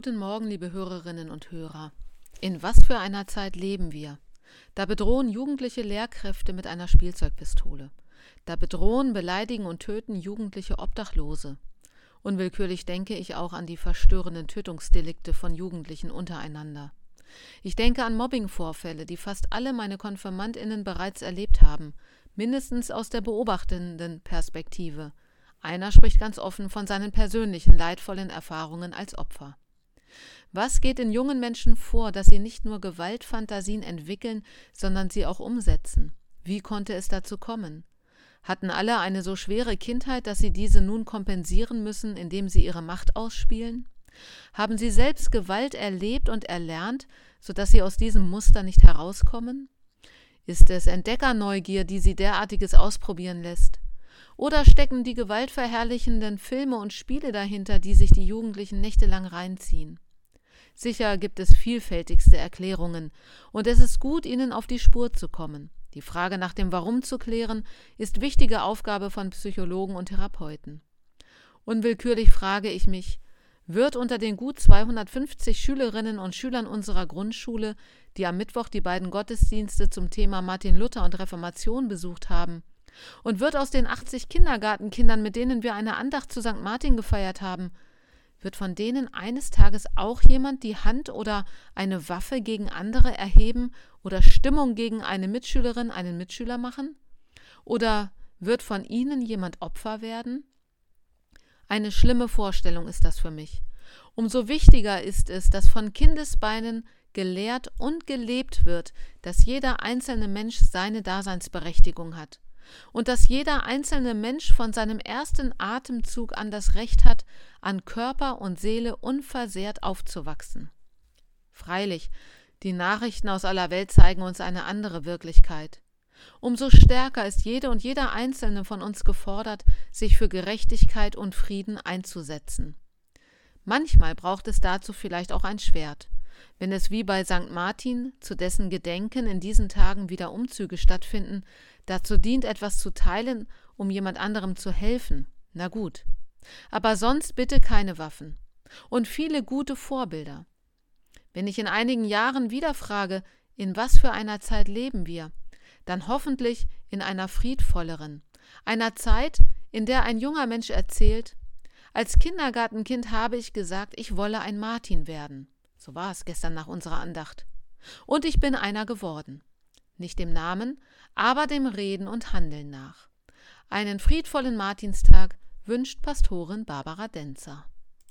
Guten Morgen, liebe Hörerinnen und Hörer. In was für einer Zeit leben wir? Da bedrohen jugendliche Lehrkräfte mit einer Spielzeugpistole. Da bedrohen, beleidigen und töten jugendliche Obdachlose. Unwillkürlich denke ich auch an die verstörenden Tötungsdelikte von Jugendlichen untereinander. Ich denke an Mobbingvorfälle, die fast alle meine Konfirmandinnen bereits erlebt haben, mindestens aus der beobachtenden Perspektive. Einer spricht ganz offen von seinen persönlichen leidvollen Erfahrungen als Opfer. Was geht in jungen Menschen vor, dass sie nicht nur Gewaltfantasien entwickeln, sondern sie auch umsetzen? Wie konnte es dazu kommen? Hatten alle eine so schwere Kindheit, dass sie diese nun kompensieren müssen, indem sie ihre Macht ausspielen? Haben sie selbst Gewalt erlebt und erlernt, so dass sie aus diesem Muster nicht herauskommen? Ist es Entdeckerneugier, die sie derartiges ausprobieren lässt? Oder stecken die gewaltverherrlichenden Filme und Spiele dahinter, die sich die Jugendlichen nächtelang reinziehen? Sicher gibt es vielfältigste Erklärungen, und es ist gut, ihnen auf die Spur zu kommen. Die Frage nach dem Warum zu klären, ist wichtige Aufgabe von Psychologen und Therapeuten. Unwillkürlich frage ich mich, wird unter den gut 250 Schülerinnen und Schülern unserer Grundschule, die am Mittwoch die beiden Gottesdienste zum Thema Martin Luther und Reformation besucht haben, und wird aus den 80 Kindergartenkindern, mit denen wir eine Andacht zu St. Martin gefeiert haben, wird von denen eines Tages auch jemand die Hand oder eine Waffe gegen andere erheben oder Stimmung gegen eine Mitschülerin, einen Mitschüler machen? Oder wird von ihnen jemand Opfer werden? Eine schlimme Vorstellung ist das für mich. Umso wichtiger ist es, dass von Kindesbeinen gelehrt und gelebt wird, dass jeder einzelne Mensch seine Daseinsberechtigung hat und dass jeder einzelne Mensch von seinem ersten Atemzug an das Recht hat, an Körper und Seele unversehrt aufzuwachsen. Freilich, die Nachrichten aus aller Welt zeigen uns eine andere Wirklichkeit. Umso stärker ist jede und jeder Einzelne von uns gefordert, sich für Gerechtigkeit und Frieden einzusetzen. Manchmal braucht es dazu vielleicht auch ein Schwert. Wenn es wie bei St. Martin, zu dessen Gedenken in diesen Tagen wieder Umzüge stattfinden, dazu dient, etwas zu teilen, um jemand anderem zu helfen, na gut. Aber sonst bitte keine Waffen. Und viele gute Vorbilder. Wenn ich in einigen Jahren wieder frage, in was für einer Zeit leben wir, dann hoffentlich in einer friedvolleren, einer Zeit, in der ein junger Mensch erzählt, als Kindergartenkind habe ich gesagt, ich wolle ein Martin werden. So war es gestern nach unserer Andacht. Und ich bin einer geworden. Nicht dem Namen, aber dem Reden und Handeln nach. Einen friedvollen Martinstag wünscht Pastorin Barbara Denzer.